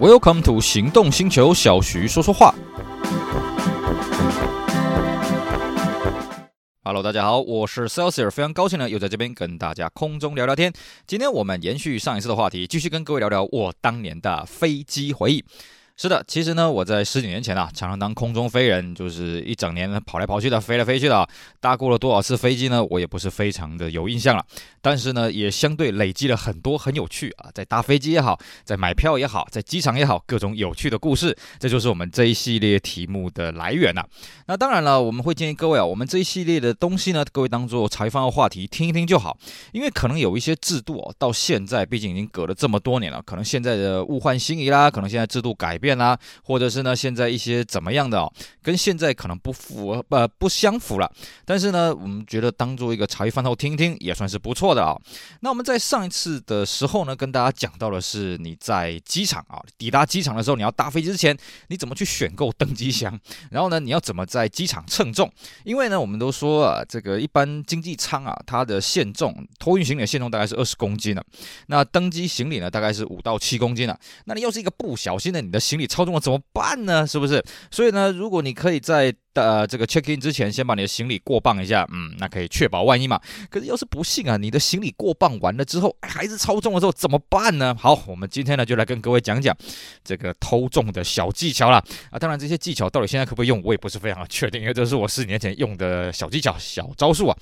Welcome to 行动星球，小徐说说话。Hello，大家好，我是 Celsius，非常高兴呢，又在这边跟大家空中聊聊天。今天我们延续上一次的话题，继续跟各位聊聊我当年的飞机回忆。是的，其实呢，我在十几年前啊，常常当空中飞人，就是一整年跑来跑去的，飞来飞去的，搭过了多少次飞机呢？我也不是非常的有印象了。但是呢，也相对累积了很多很有趣啊，在搭飞机也好，在买票也好，在机场也好，各种有趣的故事，这就是我们这一系列题目的来源呐。那当然了，我们会建议各位啊，我们这一系列的东西呢，各位当做茶余饭后话题听一听就好，因为可能有一些制度哦，到现在毕竟已经隔了这么多年了，可能现在的物换星移啦，可能现在制度改变。啦，或者是呢，现在一些怎么样的哦，跟现在可能不符合，呃，不相符了。但是呢，我们觉得当做一个茶余饭后听一听也算是不错的啊。那我们在上一次的时候呢，跟大家讲到的是你在机场啊，抵达机场的时候，你要搭飞机之前，你怎么去选购登机箱？然后呢，你要怎么在机场称重？因为呢，我们都说啊，这个一般经济舱啊，它的限重，托运行李的限重大概是二十公斤的，那登机行李呢，大概是五到七公斤的。那你又是一个不小心的，你的行李。超重了怎么办呢？是不是？所以呢，如果你可以在呃这个 check in 之前先把你的行李过磅一下，嗯，那可以确保万一嘛。可是要是不幸啊，你的行李过磅完了之后还是超重了之后怎么办呢？好，我们今天呢就来跟各位讲讲这个偷重的小技巧啦。啊。当然这些技巧到底现在可不可以用，我也不是非常确定，因为这是我四年前用的小技巧、小招数啊。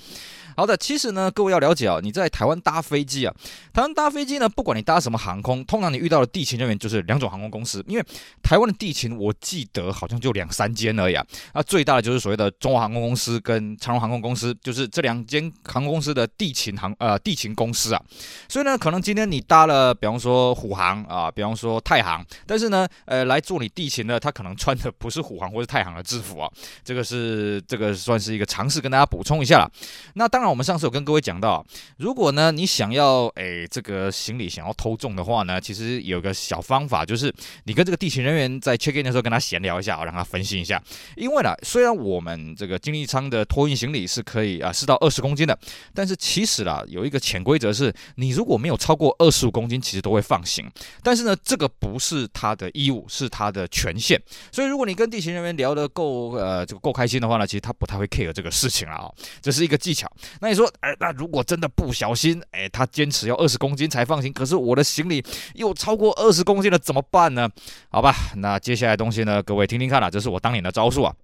好的，其实呢，各位要了解啊，你在台湾搭飞机啊，台湾搭飞机呢，不管你搭什么航空，通常你遇到的地勤人员就是两种航空公司，因为台湾的地勤我记得好像就两三间而已啊，那最大的就是所谓的中华航空公司跟长荣航空公司，就是这两间航空公司的地勤航呃地勤公司啊，所以呢，可能今天你搭了，比方说虎航啊，比方说太航，但是呢，呃，来做你地勤的，他可能穿的不是虎航或是太航的制服啊，这个是这个算是一个尝试，跟大家补充一下了，那当然。那我们上次有跟各位讲到，如果呢你想要诶这个行李想要偷重的话呢，其实有个小方法，就是你跟这个地勤人员在 check in 的时候跟他闲聊一下，让他分析一下。因为呢，虽然我们这个经济舱的托运行李是可以啊是到二十公斤的，但是其实啦有一个潜规则是，你如果没有超过二十五公斤，其实都会放行。但是呢，这个不是他的义务，是他的权限。所以如果你跟地勤人员聊得够呃这个够开心的话呢，其实他不太会 care 这个事情了啊，这是一个技巧。那你说，哎，那如果真的不小心，哎，他坚持要二十公斤才放心，可是我的行李又超过二十公斤了，怎么办呢？好吧，那接下来东西呢，各位听听看啦，这是我当年的招数啊。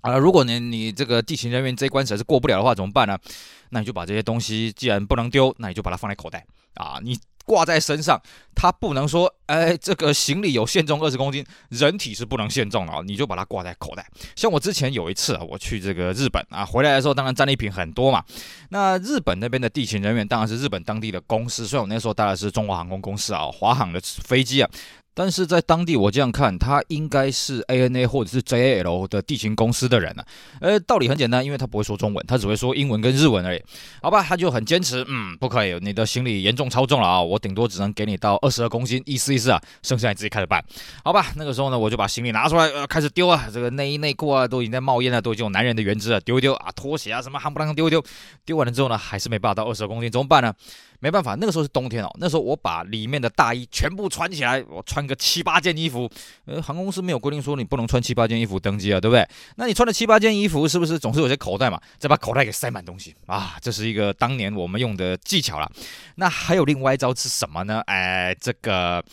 啊，如果你你这个地勤人员这一关实在是过不了的话，怎么办呢？那你就把这些东西，既然不能丢，那你就把它放在口袋啊，你。挂在身上，它不能说，哎，这个行李有限重二十公斤，人体是不能限重的啊，你就把它挂在口袋。像我之前有一次啊，我去这个日本啊，回来的时候当然战利品很多嘛。那日本那边的地勤人员当然是日本当地的公司，所以我那时候搭的是中华航空公司啊，华航的飞机啊。但是在当地，我这样看，他应该是 ANA 或者是 JAL 的地勤公司的人呢、呃，道理很简单，因为他不会说中文，他只会说英文跟日文而已。好吧，他就很坚持，嗯，不可以，你的行李严重超重了啊，我顶多只能给你到二十二公斤，意思意思啊，剩下你自己开始办。好吧，那个时候呢，我就把行李拿出来，呃，开始丢啊，这个内衣内裤啊都已经在冒烟了，都已经有男人的原汁了，丢一丢啊，拖鞋啊什么夯不啷丢一丢，丢完了之后呢，还是没办法到二十二公斤，怎么办呢？没办法，那个时候是冬天哦。那时候我把里面的大衣全部穿起来，我穿个七八件衣服。呃，航空公司没有规定说你不能穿七八件衣服登机啊，对不对？那你穿了七八件衣服，是不是总是有些口袋嘛？再把口袋给塞满东西啊，这是一个当年我们用的技巧了。那还有另外一招是什么呢？哎，这个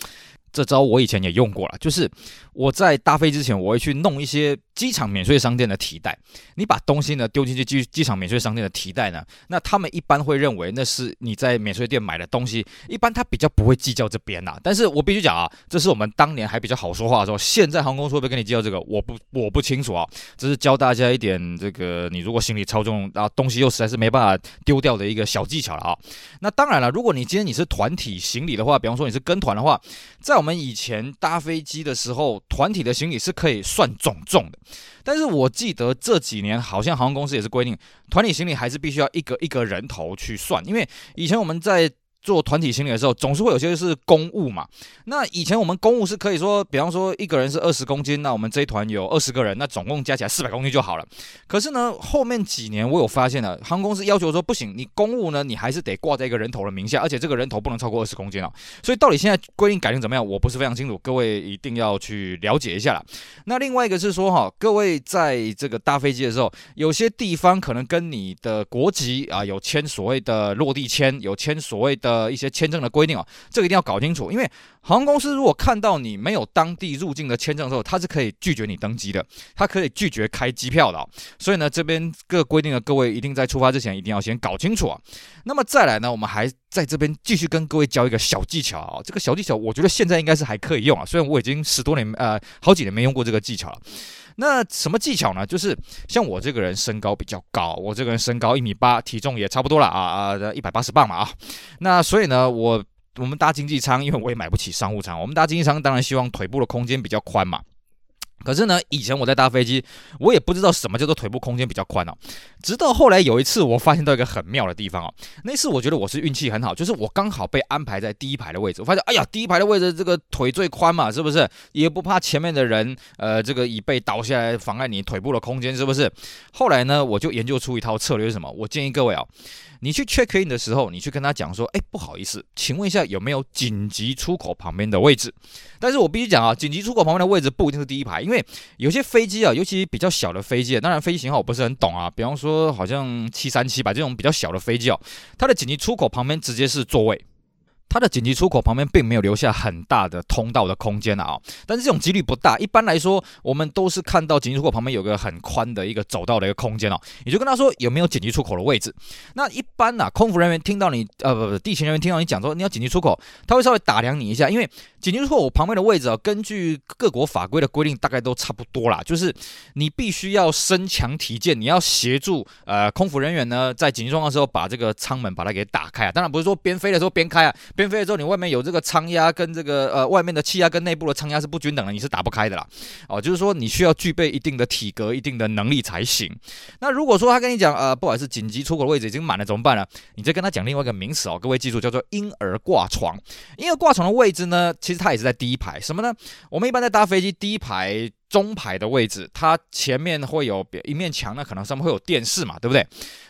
这招我以前也用过了，就是我在搭飞之前，我会去弄一些。机场免税商店的提袋，你把东西呢丢进去机机场免税商店的提袋呢，那他们一般会认为那是你在免税店买的东西，一般他比较不会计较这边呐。但是我必须讲啊，这是我们当年还比较好说话的时候，现在航空公司会不会跟你计较这个，我不我不清楚啊。这是教大家一点这个，你如果行李超重，然后东西又实在是没办法丢掉的一个小技巧了啊。那当然了，如果你今天你是团体行李的话，比方说你是跟团的话，在我们以前搭飞机的时候，团体的行李是可以算总重的。但是我记得这几年好像航空公司也是规定，团体行李还是必须要一个一个人头去算，因为以前我们在做团体行李的时候，总是会有些是公务嘛。那以前我们公务是可以说，比方说一个人是二十公斤，那我们这一团有二十个人，那总共加起来四百公斤就好了。可是呢，后面几年我有发现了，航空公司要求说不行，你公务呢，你还是得挂在一个人头的名下，而且这个人头不能超过二十公斤哦。所以到底现在规定改定怎么样，我不是非常清楚，各位一定要去了解一下啦。那另外一个是说哈，各位在这个搭飞机的时候，有些地方可能跟你的国籍啊有签所谓的落地签，有签所谓的呃一些签证的规定啊，这个一定要搞清楚。因为航空公司如果看到你没有当地入境的签证的时候，它是可以拒绝你登机的，它可以拒绝开机票的。所以呢，这边各规定的各位一定在出发之前一定要先搞清楚啊。那么再来呢，我们还在这边继续跟各位教一个小技巧啊。这个小技巧我觉得现在应该是还可以用啊，虽然我已经十多年呃好几年没用过这个技巧了。那什么技巧呢？就是像我这个人身高比较高，我这个人身高一米八，体重也差不多了啊啊，一百八十磅嘛啊。那所以呢，我我们搭经济舱，因为我也买不起商务舱，我们搭经济舱当然希望腿部的空间比较宽嘛。可是呢，以前我在搭飞机，我也不知道什么叫做腿部空间比较宽哦。直到后来有一次，我发现到一个很妙的地方哦。那次我觉得我是运气很好，就是我刚好被安排在第一排的位置。我发现，哎呀，第一排的位置这个腿最宽嘛，是不是？也不怕前面的人，呃，这个椅背倒下来妨碍你腿部的空间，是不是？后来呢，我就研究出一套策略是什么？我建议各位哦。你去 check in 的时候，你去跟他讲说，哎，不好意思，请问一下有没有紧急出口旁边的位置？但是我必须讲啊，紧急出口旁边的位置不一定是第一排，因为有些飞机啊，尤其比较小的飞机啊，当然飞机型号我不是很懂啊，比方说好像七三七吧这种比较小的飞机哦，它的紧急出口旁边直接是座位。它的紧急出口旁边并没有留下很大的通道的空间啊，但是这种几率不大。一般来说，我们都是看到紧急出口旁边有个很宽的一个走道的一个空间哦，你就跟他说有没有紧急出口的位置。那一般呢，空服人员听到你呃不不，地勤人员听到你讲说你要紧急出口，他会稍微打量你一下，因为紧急出口旁边的位置啊，根据各国法规的规定，大概都差不多啦，就是你必须要身强体健，你要协助呃空服人员呢在紧急状况的时候把这个舱门把它给打开啊。当然不是说边飞的时候边开啊，边。飞了之后，你外面有这个舱压跟这个呃外面的气压跟内部的舱压是不均等的，你是打不开的啦。哦，就是说你需要具备一定的体格、一定的能力才行。那如果说他跟你讲呃，不好意思，紧急出口的位置已经满了，怎么办呢？你再跟他讲另外一个名词哦，各位记住，叫做婴儿挂床。婴儿挂床的位置呢，其实它也是在第一排。什么呢？我们一般在搭飞机第一排中排的位置，它前面会有一面墙，那可能上面会有电视嘛，对不对？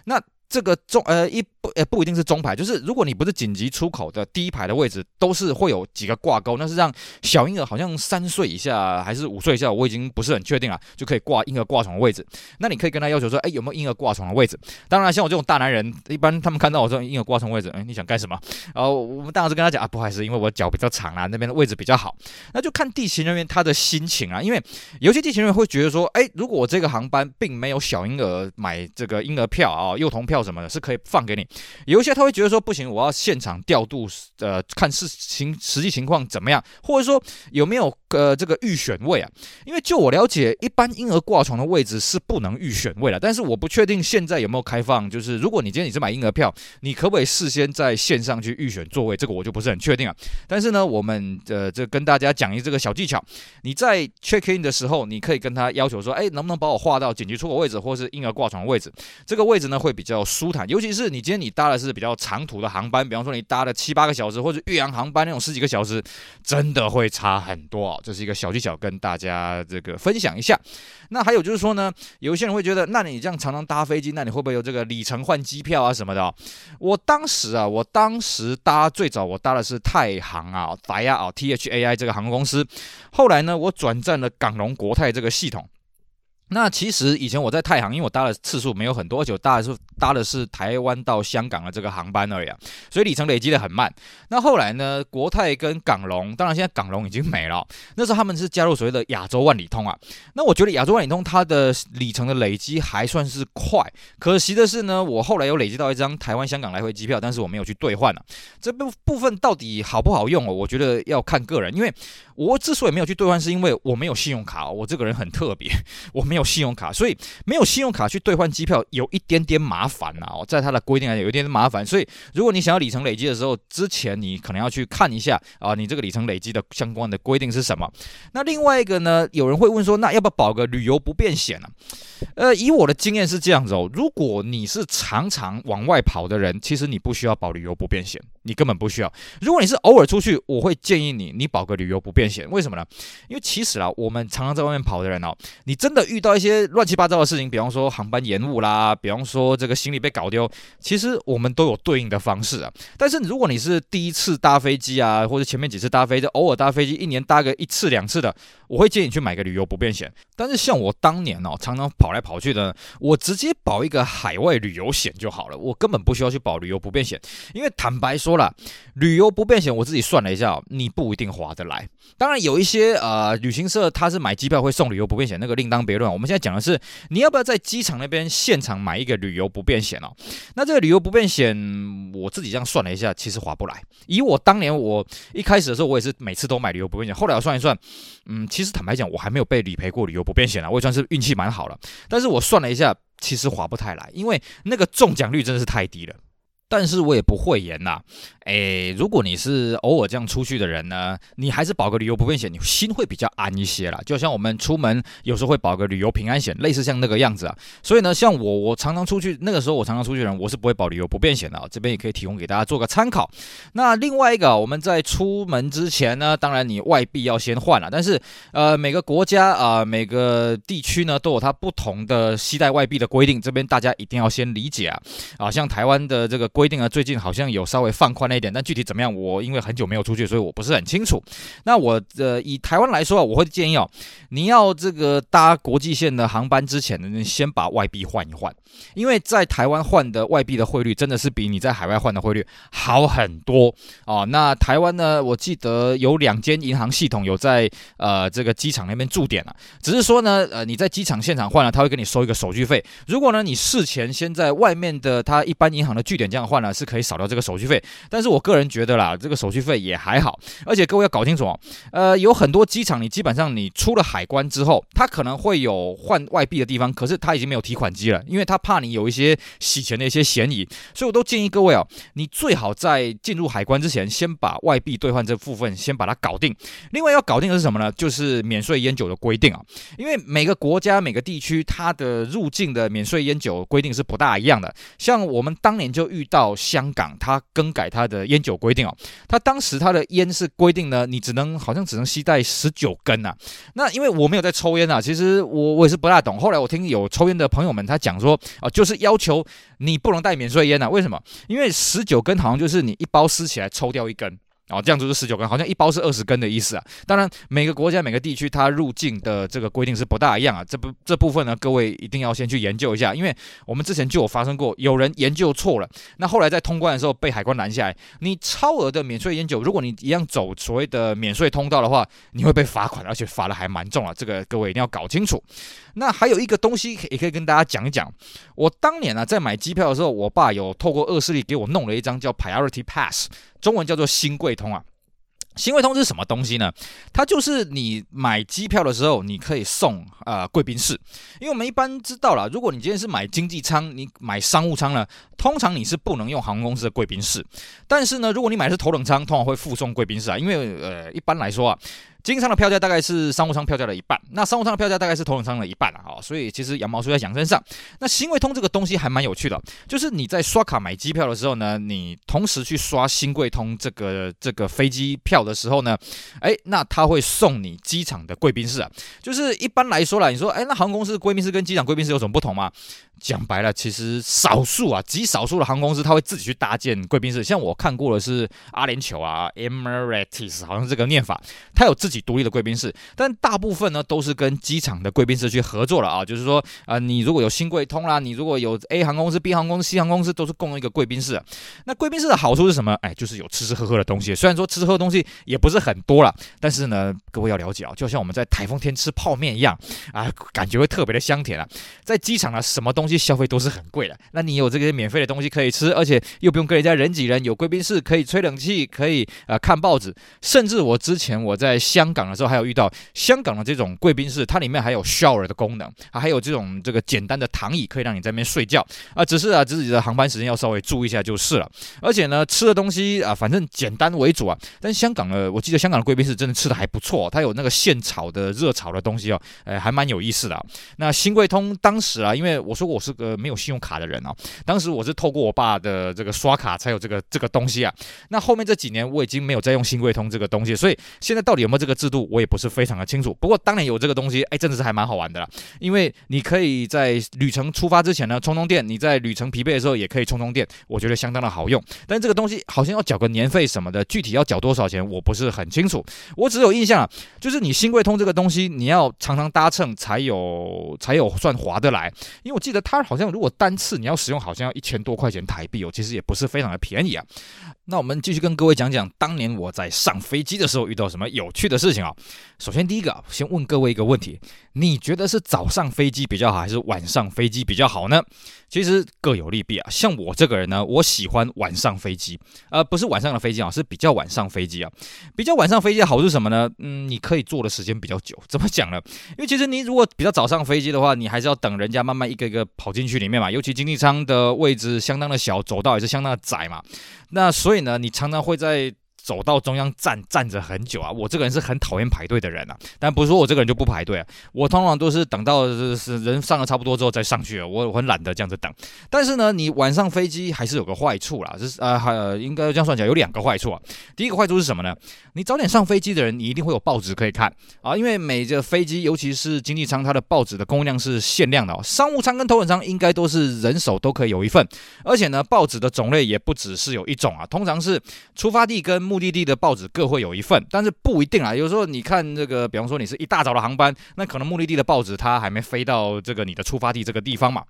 那这个中呃一不呃不一定是中排，就是如果你不是紧急出口的第一排的位置，都是会有几个挂钩，那是让小婴儿好像三岁以下还是五岁以下，我已经不是很确定了，就可以挂婴儿挂床的位置。那你可以跟他要求说，哎，有没有婴儿挂床的位置？当然，像我这种大男人，一般他们看到我说婴儿挂床位置，哎，你想干什么？然后我们当然是跟他讲啊，不好意思，因为我脚比较长啊，那边的位置比较好。那就看地勤人员他的心情啊，因为有些地勤人员会觉得说，哎，如果我这个航班并没有小婴儿买这个婴儿票啊，幼童票。什么的是可以放给你，有一些他会觉得说不行，我要现场调度，呃，看事情实际情况怎么样，或者说有没有呃这个预选位啊？因为就我了解，一般婴儿挂床的位置是不能预选位的，但是我不确定现在有没有开放，就是如果你今天你是买婴儿票，你可不可以事先在线上去预选座位？这个我就不是很确定啊。但是呢，我们呃这跟大家讲一这个小技巧，你在 check in 的时候，你可以跟他要求说，哎，能不能把我划到紧急出口位置，或是婴儿挂床位置？这个位置呢会比较。舒坦，尤其是你今天你你搭的是比较长途的航班，比方说你搭了七八个小时，或者岳阳航班那种十几个小时，真的会差很多哦。这是一个小技巧，跟大家这个分享一下。那还有就是说呢，有些人会觉得，那你这样常常搭飞机，那你会不会有这个里程换机票啊什么的？我当时啊，我当时搭最早我搭的是太航啊，达亚啊，T H A I 这个航空公司。后来呢，我转战了港龙国泰这个系统。那其实以前我在太航，因为我搭的次数没有很多，而且我搭的是搭的是台湾到香港的这个航班而已啊，所以里程累积的很慢。那后来呢，国泰跟港龙，当然现在港龙已经没了，那时候他们是加入所谓的亚洲万里通啊。那我觉得亚洲万里通它的里程的累积还算是快，可惜的是呢，我后来有累积到一张台湾香港来回机票，但是我没有去兑换了。这部部分到底好不好用哦？我觉得要看个人，因为我之所以没有去兑换，是因为我没有信用卡，我这个人很特别，我没。没有信用卡，所以没有信用卡去兑换机票有一点点麻烦呐啊。在它的规定来讲，有一点点麻烦。所以，如果你想要里程累积的时候，之前你可能要去看一下啊，你这个里程累积的相关的规定是什么。那另外一个呢，有人会问说，那要不要保个旅游不便险呢？呃，以我的经验是这样子哦，如果你是常常往外跑的人，其实你不需要保旅游不便险。你根本不需要。如果你是偶尔出去，我会建议你，你保个旅游不便险。为什么呢？因为其实啊，我们常常在外面跑的人哦，你真的遇到一些乱七八糟的事情，比方说航班延误啦，比方说这个行李被搞丢，其实我们都有对应的方式啊。但是如果你是第一次搭飞机啊，或者前面几次搭飞机，偶尔搭飞机，一年搭个一次两次的，我会建议你去买个旅游不便险。但是像我当年哦，常常跑来跑去的，我直接保一个海外旅游险就好了，我根本不需要去保旅游不便险，因为坦白说了，旅游不便险我自己算了一下，你不一定划得来。当然有一些呃旅行社他是买机票会送旅游不便险，那个另当别论。我们现在讲的是你要不要在机场那边现场买一个旅游不便险哦？那这个旅游不便险我自己这样算了一下，其实划不来。以我当年我一开始的时候，我也是每次都买旅游不便险，后来我算一算，嗯，其实坦白讲，我还没有被理赔过旅游不便险啊，我也算是运气蛮好了。但是我算了一下。其实划不太来，因为那个中奖率真的是太低了。但是我也不讳言呐，诶，如果你是偶尔这样出去的人呢，你还是保个旅游不便险，你心会比较安一些啦。就像我们出门有时候会保个旅游平安险，类似像那个样子啊。所以呢，像我，我常常出去，那个时候我常常出去的人，我是不会保旅游不便险的啊。这边也可以提供给大家做个参考。那另外一个，我们在出门之前呢，当然你外币要先换了，但是呃，每个国家啊、每个地区呢，都有它不同的携带外币的规定，这边大家一定要先理解啊。啊，像台湾的这个。规规定啊，最近好像有稍微放宽了一点，但具体怎么样，我因为很久没有出去，所以我不是很清楚。那我呃，以台湾来说啊，我会建议哦，你要这个搭国际线的航班之前呢，你先把外币换一换，因为在台湾换的外币的汇率真的是比你在海外换的汇率好很多哦。那台湾呢，我记得有两间银行系统有在呃这个机场那边驻点了，只是说呢，呃你在机场现场换了，他会给你收一个手续费。如果呢你事前先在外面的他一般银行的据点这样。换了是可以少掉这个手续费，但是我个人觉得啦，这个手续费也还好，而且各位要搞清楚哦，呃，有很多机场你基本上你出了海关之后，它可能会有换外币的地方，可是它已经没有提款机了，因为它怕你有一些洗钱的一些嫌疑，所以我都建议各位哦，你最好在进入海关之前，先把外币兑换这部分先把它搞定。另外要搞定的是什么呢？就是免税烟酒的规定啊，因为每个国家每个地区它的入境的免税烟酒规定是不大一样的，像我们当年就遇到。到香港，他更改他的烟酒规定哦。他当时他的烟是规定呢，你只能好像只能吸带十九根呐。那因为我没有在抽烟啊，其实我我也是不大懂。后来我听有抽烟的朋友们他讲说，啊，就是要求你不能带免税烟啊。为什么？因为十九根好像就是你一包撕起来抽掉一根。哦，这样子是十九根，好像一包是二十根的意思啊。当然，每个国家每个地区它入境的这个规定是不大一样啊。这部这部分呢，各位一定要先去研究一下，因为我们之前就有发生过，有人研究错了，那后来在通关的时候被海关拦下来。你超额的免税烟酒，如果你一样走所谓的免税通道的话，你会被罚款，而且罚的还蛮重啊。这个各位一定要搞清楚。那还有一个东西也可以跟大家讲一讲。我当年呢、啊、在买机票的时候，我爸有透过恶势力给我弄了一张叫 Priority Pass，中文叫做新贵通啊。新贵通是什么东西呢？它就是你买机票的时候，你可以送呃贵宾室。因为我们一般知道了，如果你今天是买经济舱，你买商务舱呢，通常你是不能用航空公司的贵宾室。但是呢，如果你买的是头等舱，通常会附送贵宾室啊。因为呃，一般来说啊。经商的票价大概是商务舱票价的一半，那商务舱的票价大概是头等舱的一半啊，好，所以其实羊毛出在羊身上。那新贵通这个东西还蛮有趣的，就是你在刷卡买机票的时候呢，你同时去刷新贵通这个这个飞机票的时候呢，哎，那他会送你机场的贵宾室啊。就是一般来说啦，你说，哎，那航空公司贵宾室跟机场贵宾室有什么不同吗？讲白了，其实少数啊，极少数的航空公司他会自己去搭建贵宾室，像我看过的是阿联酋啊，Emirates 好像这个念法，它有自己。独立的贵宾室，但大部分呢都是跟机场的贵宾室去合作了啊，就是说啊、呃，你如果有新贵通啦，你如果有 A 航空公司、B 航空公司、C 航空公司，都是共用一个贵宾室。那贵宾室的好处是什么？哎，就是有吃吃喝喝的东西。虽然说吃吃喝喝东西也不是很多了，但是呢，各位要了解啊，就像我们在台风天吃泡面一样啊，感觉会特别的香甜啊。在机场呢，什么东东西消费都是很贵的。那你有这些免费的东西可以吃，而且又不用跟人家人挤人，有贵宾室可以吹冷气，可以呃看报纸，甚至我之前我在香。港的时候还有遇到香港的这种贵宾室，它里面还有 shower 的功能，还有这种这个简单的躺椅可以让你在那边睡觉啊。只是啊，自己的航班时间要稍微注意一下就是了。而且呢，吃的东西啊，反正简单为主啊。但香港的，我记得香港的贵宾室真的吃的还不错，它有那个现炒的热炒的东西哦，哎，还蛮有意思的。那新贵通当时啊，因为我说过我是个没有信用卡的人哦。当时我是透过我爸的这个刷卡才有这个这个东西啊。那后面这几年我已经没有再用新贵通这个东西，所以现在到底有没有这个制度，我也不是非常的清楚。不过当年有这个东西，哎，真的是还蛮好玩的啦。因为你可以在旅程出发之前呢充充电，你在旅程疲惫的时候也可以充充电，我觉得相当的好用。但这个东西好像要缴个年费什么的，具体要缴多少钱我不是很清楚。我只有印象啊，就是你新贵通这个东西，你要常常搭乘才有才有算划得来。因为我记得它好像如果单次你要使用，好像要一千多块钱台币哦，其实也不是非常的便宜啊。那我们继续跟各位讲讲当年我在上飞机的时候遇到什么有趣的事情啊。首先第一个，先问各位一个问题：你觉得是早上飞机比较好，还是晚上飞机比较好呢？其实各有利弊啊。像我这个人呢，我喜欢晚上飞机，呃，不是晚上的飞机啊，是比较晚上飞机啊。比较晚上飞机好是什么呢？嗯，你可以坐的时间比较久。怎么讲呢？因为其实你如果比较早上飞机的话，你还是要等人家慢慢一个一个跑进去里面嘛。尤其经济舱的位置相当的小，走道也是相当的窄嘛。那所以呢，你常常会在。走到中央站站着很久啊，我这个人是很讨厌排队的人啊，但不是说我这个人就不排队啊，我通常都是等到是人上了差不多之后再上去，我我很懒得这样子等。但是呢，你晚上飞机还是有个坏处啦，就是呃还应该这样算起来有两个坏处啊。第一个坏处是什么呢？你早点上飞机的人，你一定会有报纸可以看啊，因为每个飞机尤其是经济舱，它的报纸的供应量是限量的哦。商务舱跟头等舱应该都是人手都可以有一份，而且呢，报纸的种类也不只是有一种啊，通常是出发地跟目目的地的报纸各会有一份，但是不一定啊。有时候你看这个，比方说你是一大早的航班，那可能目的地的报纸它还没飞到这个你的出发地这个地方嘛。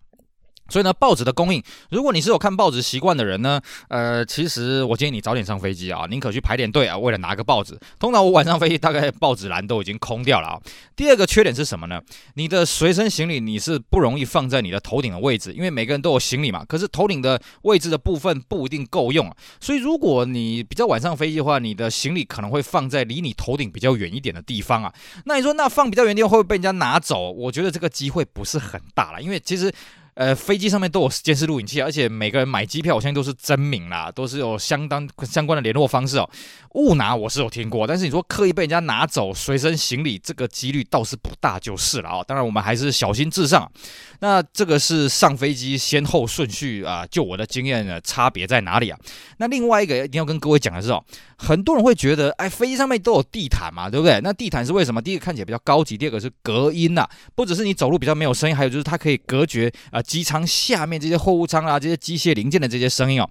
所以呢，报纸的供应，如果你是有看报纸习惯的人呢，呃，其实我建议你早点上飞机啊，宁可去排点队啊，为了拿个报纸。通常我晚上飞机，大概报纸栏都已经空掉了啊。第二个缺点是什么呢？你的随身行李你是不容易放在你的头顶的位置，因为每个人都有行李嘛。可是头顶的位置的部分不一定够用啊，所以如果你比较晚上飞机的话，你的行李可能会放在离你头顶比较远一点的地方啊。那你说那放比较远地方会不会被人家拿走？我觉得这个机会不是很大了，因为其实。呃，飞机上面都有监视录影器，而且每个人买机票，我相信都是真名啦，都是有相当相关的联络方式哦。误拿我是有听过，但是你说刻意被人家拿走随身行李，这个几率倒是不大，就是了啊。当然，我们还是小心至上。那这个是上飞机先后顺序啊，就我的经验呢，差别在哪里啊？那另外一个一定要跟各位讲的是哦，很多人会觉得，哎，飞机上面都有地毯嘛，对不对？那地毯是为什么？第一个看起来比较高级，第二个是隔音呐，不只是你走路比较没有声音，还有就是它可以隔绝啊机舱下面这些货物舱啊这些机械零件的这些声音哦。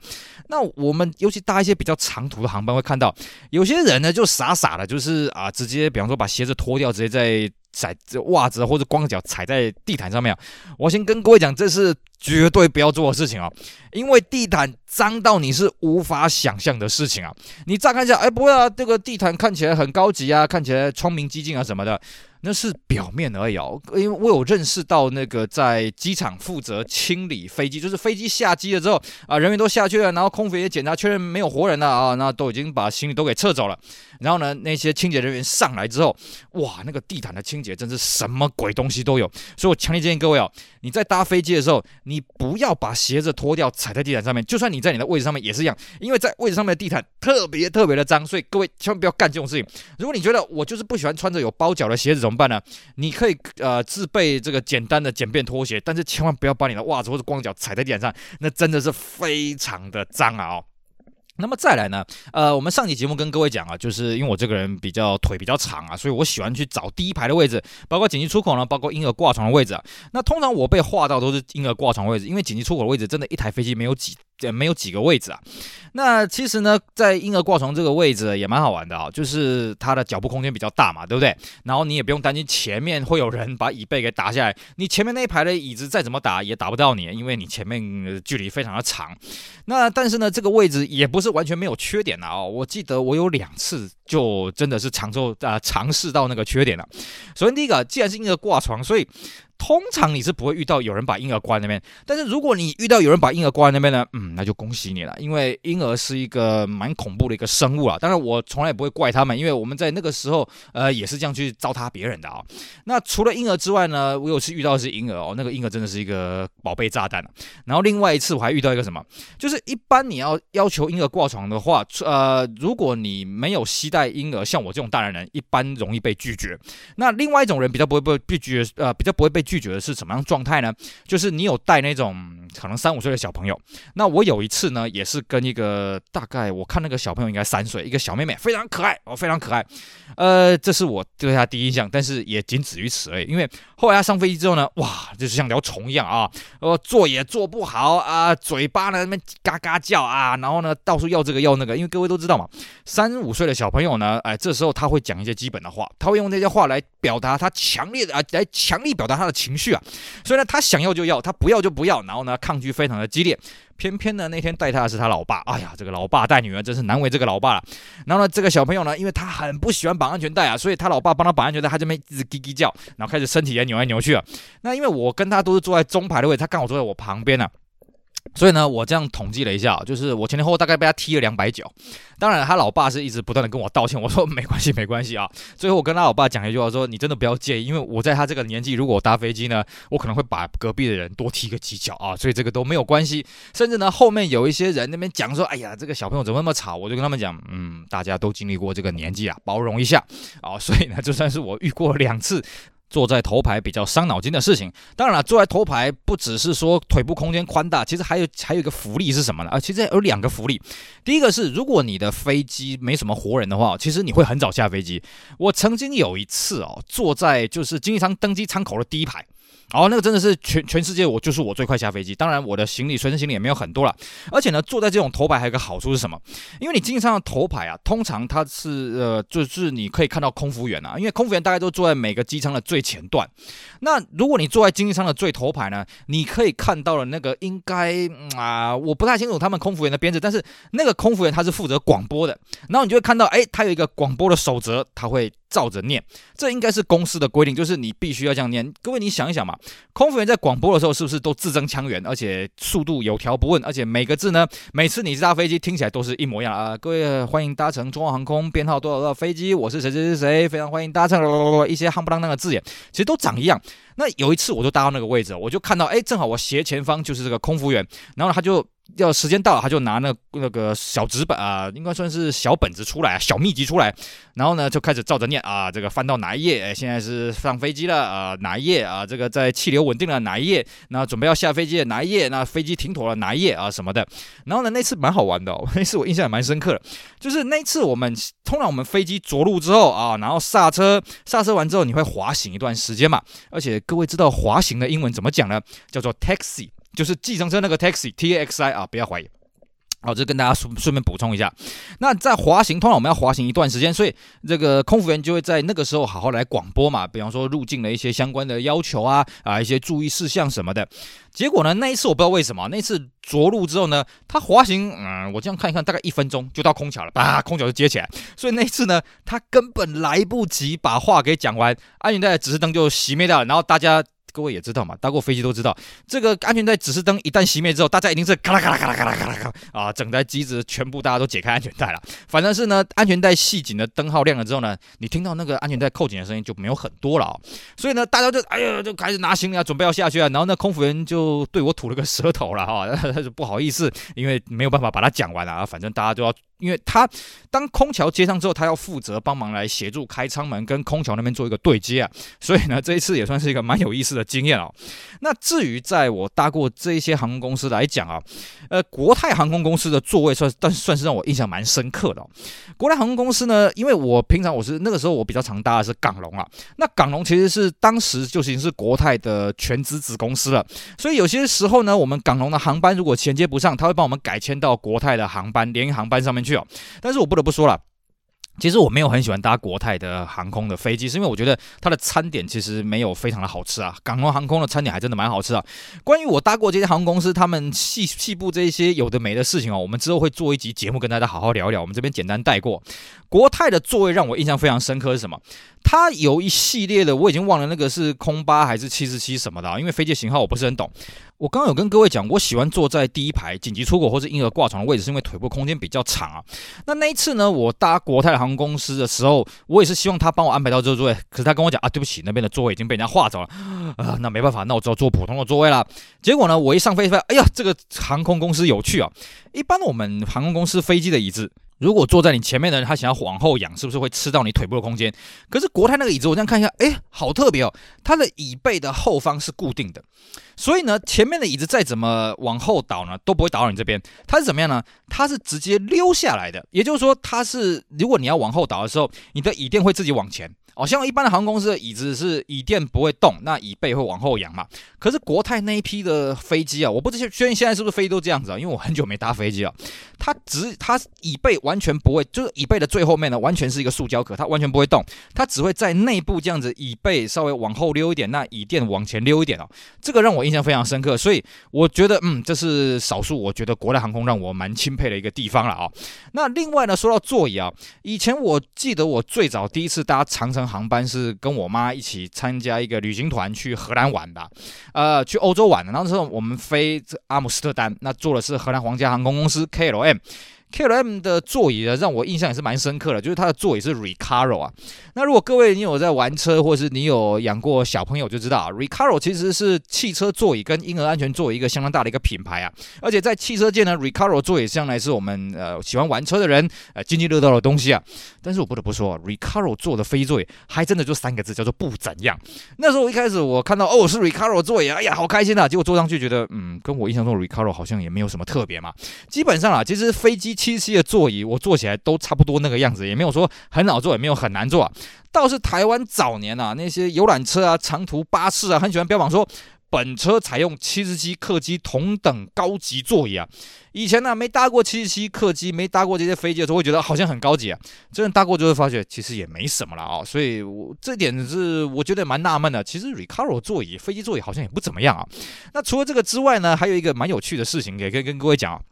那我们尤其搭一些比较长途的航班会看到，有些人呢就傻傻的，就是啊直接比方说把鞋子脱掉，直接在。踩袜子或者光脚踩在地毯上面，我先跟各位讲，这是绝对不要做的事情啊！因为地毯脏到你是无法想象的事情啊！你乍看一下，哎，不会啊，这个地毯看起来很高级啊，看起来窗明几净啊什么的。那是表面而已哦，因为我有认识到那个在机场负责清理飞机，就是飞机下机了之后啊，人员都下去了，然后空服也检查确认没有活人了啊，那都已经把行李都给撤走了。然后呢，那些清洁人员上来之后，哇，那个地毯的清洁真是什么鬼东西都有。所以我强烈建议各位哦，你在搭飞机的时候，你你不要把鞋子脱掉踩在地毯上面，就算你在你的位置上面也是一样，因为在位置上面的地毯特别特别的脏，所以各位千万不要干这种事情。如果你觉得我就是不喜欢穿着有包脚的鞋子，怎么办呢？你可以呃自备这个简单的简便拖鞋，但是千万不要把你的袜子或者光脚踩在地毯上，那真的是非常的脏啊哦。那么再来呢，呃，我们上期节目跟各位讲啊，就是因为我这个人比较腿比较长啊，所以我喜欢去找第一排的位置，包括紧急出口呢，包括婴儿挂床的位置啊。那通常我被划到都是婴儿挂床位置，因为紧急出口的位置真的一台飞机没有几。也没有几个位置啊，那其实呢，在婴儿挂床这个位置也蛮好玩的啊，就是它的脚部空间比较大嘛，对不对？然后你也不用担心前面会有人把椅背给打下来，你前面那一排的椅子再怎么打也打不到你，因为你前面距离非常的长。那但是呢，这个位置也不是完全没有缺点的啊，我记得我有两次就真的是尝受啊尝试到那个缺点了。首先第一个，既然是婴儿挂床，所以。通常你是不会遇到有人把婴儿挂在那边，但是如果你遇到有人把婴儿挂在那边呢，嗯，那就恭喜你了，因为婴儿是一个蛮恐怖的一个生物啊。当然，我从来也不会怪他们，因为我们在那个时候，呃，也是这样去糟蹋别人的啊。那除了婴儿之外呢，我有次遇到的是婴儿哦，那个婴儿真的是一个宝贝炸弹。然后另外一次我还遇到一个什么，就是一般你要要求婴儿挂床的话，呃，如果你没有携带婴儿，像我这种大男人，一般容易被拒绝。那另外一种人比较不会被拒绝，呃，比较不会被拒。拒绝的是什么样状态呢？就是你有带那种可能三五岁的小朋友。那我有一次呢，也是跟一个大概我看那个小朋友应该三岁，一个小妹妹，非常可爱哦，非常可爱。呃，这是我对她第一印象，但是也仅止于此而已。因为后来她上飞机之后呢，哇，就是像条虫一样啊，呃，坐也坐不好啊，嘴巴呢那边嘎嘎叫啊，然后呢到处要这个要那个。因为各位都知道嘛，三五岁的小朋友呢，哎，这时候他会讲一些基本的话，他会用那些话来表达他强烈的啊，来强力表达他的情绪啊。所以呢，他想要就要，他不要就不要，然后呢，抗拒非常的激烈。偏偏呢，那天带他的是他老爸，哎呀，这个老爸带女儿真是难为这个老爸了。然后呢，这个小朋友呢，因为他很不喜欢绑安全带啊，所以他老爸帮他绑安全带，他这边一直叽叽叫，然后开始身体也扭来扭去啊。那因为我跟他都是坐在中排的位置，他刚好坐在我旁边呢、啊。所以呢，我这样统计了一下，就是我前前后后大概被他踢了两百脚。当然，他老爸是一直不断的跟我道歉。我说没关系，没关系啊。最后我跟他老爸讲一句话，说你真的不要介意，因为我在他这个年纪，如果我搭飞机呢，我可能会把隔壁的人多踢个几脚啊。所以这个都没有关系。甚至呢，后面有一些人那边讲说，哎呀，这个小朋友怎么那么吵？我就跟他们讲，嗯，大家都经历过这个年纪啊，包容一下啊。所以呢，就算是我遇过两次。坐在头排比较伤脑筋的事情，当然了，坐在头排不只是说腿部空间宽大，其实还有还有一个福利是什么呢？啊，其实有两个福利。第一个是，如果你的飞机没什么活人的话，其实你会很早下飞机。我曾经有一次哦，坐在就是经济舱登机舱口的第一排。哦，那个真的是全全世界，我就是我最快下飞机。当然，我的行李随身行李也没有很多了。而且呢，坐在这种头排还有一个好处是什么？因为你经济舱的头排啊，通常它是呃，就是你可以看到空服员啊。因为空服员大概都坐在每个机舱的最前段。那如果你坐在经济舱的最头排呢，你可以看到了那个应该啊、我不太清楚他们空服员的编制，但是那个空服员他是负责广播的。然后你就会看到，哎，他有一个广播的守则，他会。照着念，这应该是公司的规定，就是你必须要这样念。各位，你想一想嘛，空服员在广播的时候是不是都字正腔圆，而且速度有条不紊，而且每个字呢，每次你搭飞机听起来都是一模一样啊？各位，欢迎搭乘中华航空编号多少多少飞机，我是谁谁谁谁，非常欢迎搭乘一些夯不啷当的字眼，其实都长一样。那有一次我就搭到那个位置，我就看到，哎，正好我斜前方就是这个空服员，然后他就。要时间到，他就拿那那个小纸本啊，应该算是小本子出来，小秘籍出来，然后呢就开始照着念啊，这个翻到哪一页？哎，现在是上飞机了啊，哪一页啊？这个在气流稳定了哪一页？那准备要下飞机的哪一页？那飞机停妥了哪一页啊？什么的？然后呢，那次蛮好玩的，那次我印象也蛮深刻的，就是那次我们通常我们飞机着陆之后啊，然后刹车，刹车完之后你会滑行一段时间嘛，而且各位知道滑行的英文怎么讲呢？叫做 taxi。就是计程车那个 taxi，T A X I 啊，不要怀疑。好，这跟大家顺顺便补充一下。那在滑行，通常我们要滑行一段时间，所以这个空服员就会在那个时候好好来广播嘛，比方说入境的一些相关的要求啊啊，一些注意事项什么的。结果呢，那一次我不知道为什么，那次着陆之后呢，他滑行，嗯，我这样看一看，大概一分钟就到空桥了，把空桥就接起来。所以那一次呢，他根本来不及把话给讲完，安全带指示灯就熄灭掉了，然后大家。各位也知道嘛，搭过飞机都知道，这个安全带指示灯一旦熄灭之后，大家一定是咔啦咔啦咔啦咔啦咔啦咔啊，整台机子全部大家都解开安全带了。反正是呢，安全带系紧的灯号亮了之后呢，你听到那个安全带扣紧的声音就没有很多了啊。所以呢，大家就哎呀，就开始拿行李啊，准备要下去啊。然后那空服员就对我吐了个舌头了哈，他 就不好意思，因为没有办法把它讲完啊。反正大家都要。因为他当空桥接上之后，他要负责帮忙来协助开舱门，跟空桥那边做一个对接啊。所以呢，这一次也算是一个蛮有意思的经验哦。那至于在我搭过这一些航空公司来讲啊，呃，国泰航空公司的座位算，但算是让我印象蛮深刻的。国泰航空公司呢，因为我平常我是那个时候我比较常搭的是港龙啊。那港龙其实是当时就已经是国泰的全资子公司了，所以有些时候呢，我们港龙的航班如果衔接不上，他会帮我们改签到国泰的航班联营航班上面去哦。但是我不得不说了，其实我没有很喜欢搭国泰的航空的飞机，是因为我觉得它的餐点其实没有非常的好吃啊。港龙航空的餐点还真的蛮好吃啊。关于我搭过这些航空公司，他们细细部这一些有的没的事情哦，我们之后会做一集节目跟大家好好聊一聊。我们这边简单带过。国泰的座位让我印象非常深刻是什么？它有一系列的，我已经忘了那个是空八还是七四七什么的啊，因为飞机型号我不是很懂。我刚刚有跟各位讲，我喜欢坐在第一排紧急出口或是婴儿挂床的位置，是因为腿部空间比较长啊。那那一次呢，我搭国泰航空公司的时候，我也是希望他帮我安排到这个座位，可是他跟我讲啊，对不起，那边的座位已经被人家划走了啊，那没办法，那我只好坐普通的座位了。结果呢，我一上飞机，哎呀，这个航空公司有趣啊。一般我们航空公司飞机的椅子如果坐在你前面的人，他想要往后仰，是不是会吃到你腿部的空间？可是国泰那个椅子，我这样看一下，哎，好特别哦，它的椅背的后方是固定的，所以呢，前面的椅子再怎么往后倒呢，都不会倒到你这边。它是怎么样呢？它是直接溜下来的，也就是说，它是如果你要往后倒的时候，你的椅垫会自己往前。哦，像一般的航空公司的椅子是椅垫不会动，那椅背会往后仰嘛。可是国泰那一批的飞机啊，我不知道确定现在是不是飞机都这样子啊？因为我很久没搭飞机了。它只它椅背完全不会，就是椅背的最后面呢，完全是一个塑胶壳，它完全不会动，它只会在内部这样子，椅背稍微往后溜一点，那椅垫往前溜一点哦。这个让我印象非常深刻，所以我觉得，嗯，这是少数我觉得国泰航空让我蛮钦佩的一个地方了啊。那另外呢，说到座椅啊，以前我记得我最早第一次搭长城航班是跟我妈一起参加一个旅行团去荷兰玩的，呃，去欧洲玩的。那时候我们飞阿姆斯特丹，那坐的是荷兰皇家航空公司 KLM。KLM 的座椅呢，让我印象也是蛮深刻的，就是它的座椅是 Recaro 啊。那如果各位你有在玩车，或是你有养过小朋友，就知道 Recaro 其实是汽车座椅跟婴儿安全座椅一个相当大的一个品牌啊。而且在汽车界呢，Recaro 座椅向来是我们呃喜欢玩车的人呃津津乐道的东西啊。但是我不得不说啊，Recaro 座的飞座椅还真的就三个字，叫做不怎样。那时候一开始我看到哦是 Recaro 座椅，哎呀好开心啊！结果坐上去觉得嗯，跟我印象中 Recaro 好像也没有什么特别嘛。基本上啊，其实飞机。七七的座椅，我坐起来都差不多那个样子，也没有说很好坐，也没有很难坐啊。倒是台湾早年啊，那些游览车啊、长途巴士啊，很喜欢标榜说本车采用七十七客机同等高级座椅啊。以前呢、没搭过七十七客机，没搭过这些飞机的时候，会觉得好像很高级啊。真的搭过就会发觉，其实也没什么了啊。所以我这点是我觉得蛮纳闷的。其实 Recaro 座椅、飞机座椅好像也不怎么样啊。那除了这个之外呢，还有一个蛮有趣的事情，也可以跟各位讲。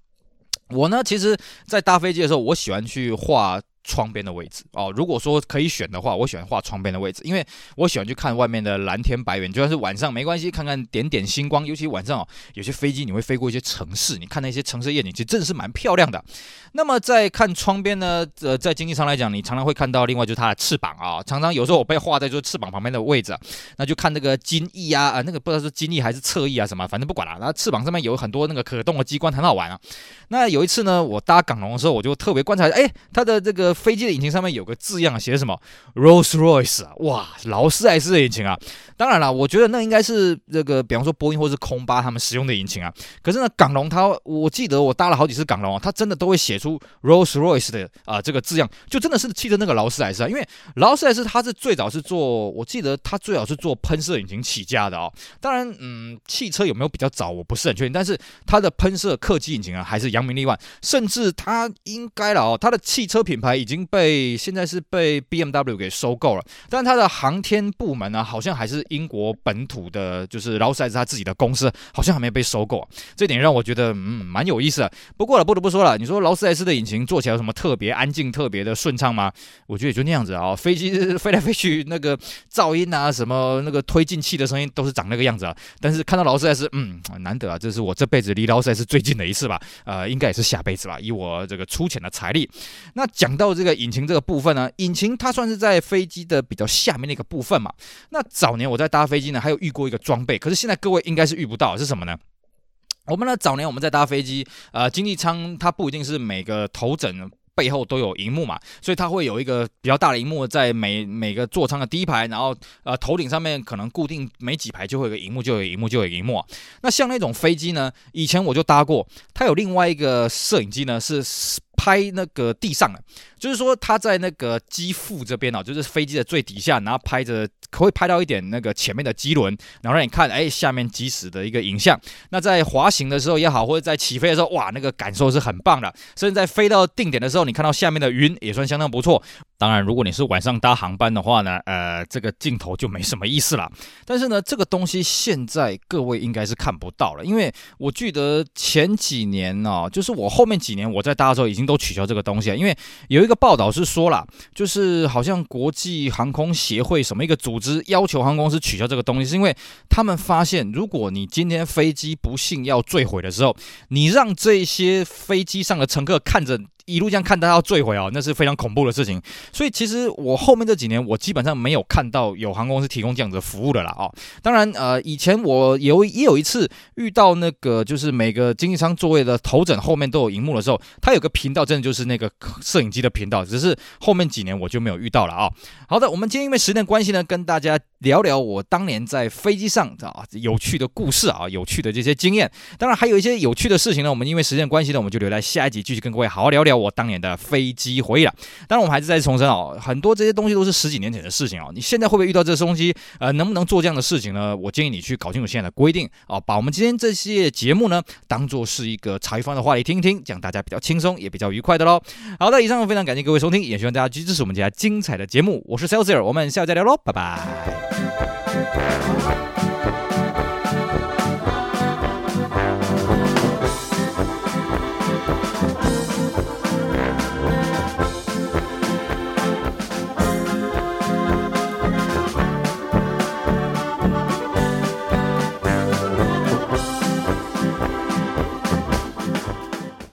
我呢，其实，在搭飞机的时候，我喜欢去画。窗边的位置哦，如果说可以选的话，我喜欢画窗边的位置，因为我喜欢去看外面的蓝天白云，就算是晚上没关系，看看点点星光。尤其晚上哦，有些飞机你会飞过一些城市，你看那些城市夜景，其实真的是蛮漂亮的。那么在看窗边呢，呃，在经济舱来讲，你常常会看到另外就是它的翅膀啊，常常有时候我被画在就是翅膀旁边的位置，那就看那个襟翼啊，啊，那个不知道是襟翼还是侧翼啊什么，反正不管了。然后翅膀上面有很多那个可动的机关，很好玩啊。那有一次呢，我搭港龙的时候，我就特别观察，哎，它的这个飞机的引擎上面。有个字样写什么 Rolls Royce 啊，哇，劳斯莱斯的引擎啊。当然了，我觉得那应该是这个，比方说波音或是空巴他们使用的引擎啊。可是呢，港龙它，我记得我搭了好几次港龙啊，它真的都会写出 Rolls Royce 的啊、这个字样，就真的是汽车那个劳斯莱斯啊。因为劳斯莱斯它是最早是做，我记得它最早是做喷射引擎起家的哦。当然，嗯，汽车有没有比较早，我不是很确定。但是它的喷射客机引擎啊，还是扬名立万，甚至它应该了哦，它的汽车品牌已经被。现在是被 BMW 给收购了，但它的航天部门呢，好像还是英国本土的，就是劳斯莱斯他自己的公司，好像还没被收购。这点让我觉得嗯蛮有意思的。不过了，不得不说了，你说劳斯莱斯的引擎做起来有什么特别安静、特别的顺畅吗？我觉得也就那样子啊。飞机飞来飞去，那个噪音啊，什么那个推进器的声音都是长那个样子啊。但是看到劳斯莱斯，嗯，难得啊，这是我这辈子离劳斯莱斯最近的一次吧。呃，应该也是下辈子吧，以我这个粗浅的财力。那讲到这个引擎这个。部分呢，引擎它算是在飞机的比较下面那个部分嘛。那早年我在搭飞机呢，还有遇过一个装备，可是现在各位应该是遇不到，是什么呢？我们呢，早年我们在搭飞机，呃，经济舱它不一定是每个头枕背后都有荧幕嘛，所以它会有一个比较大的荧幕在每每个座舱的第一排，然后呃头顶上面可能固定没几排就会有个荧幕，就有荧幕，就有荧幕。那像那种飞机呢，以前我就搭过，它有另外一个摄影机呢是。拍那个地上了，就是说他在那个机腹这边哦，就是飞机的最底下，然后拍着，可会拍到一点那个前面的机轮，然后让你看，哎，下面机师的一个影像。那在滑行的时候也好，或者在起飞的时候，哇，那个感受是很棒的。甚至在飞到定点的时候，你看到下面的云也算相当不错。当然，如果你是晚上搭航班的话呢，呃，这个镜头就没什么意思了。但是呢，这个东西现在各位应该是看不到了，因为我记得前几年呢，就是我后面几年我在搭的时候，已经都取消这个东西了。因为有一个报道是说了，就是好像国际航空协会什么一个组织要求航空公司取消这个东西，是因为他们发现，如果你今天飞机不幸要坠毁的时候，你让这些飞机上的乘客看着一路这样看到要坠毁哦，那是非常恐怖的事情。所以其实我后面这几年，我基本上没有看到有航空公司提供这样子的服务的啦哦。当然，呃，以前我有也有一次遇到那个，就是每个经济舱座位的头枕后面都有荧幕的时候，它有个频道，真的就是那个摄影机的频道。只是后面几年我就没有遇到了啊。好的，我们今天因为时间关系呢，跟大家聊聊我当年在飞机上啊有趣的故事啊，有趣的这些经验。当然还有一些有趣的事情呢，我们因为时间关系呢，我们就留在下一集继续跟各位好好聊聊我当年的飞机回忆了。当然，我们还是再次重申哦，很多这些东西都是十几年前的事情哦。你现在会不会遇到这些东西？呃，能不能做这样的事情呢？我建议你去搞清楚现在的规定啊，把我们今天这些节目呢当做是一个茶余饭的话题听一听，这样大家比较轻松也比较愉快的喽。好的，以上非常感谢各位收听，也希望大家继续支持我们接下来精彩的节目。我是 Celsius，我们下次再聊喽，拜拜。Música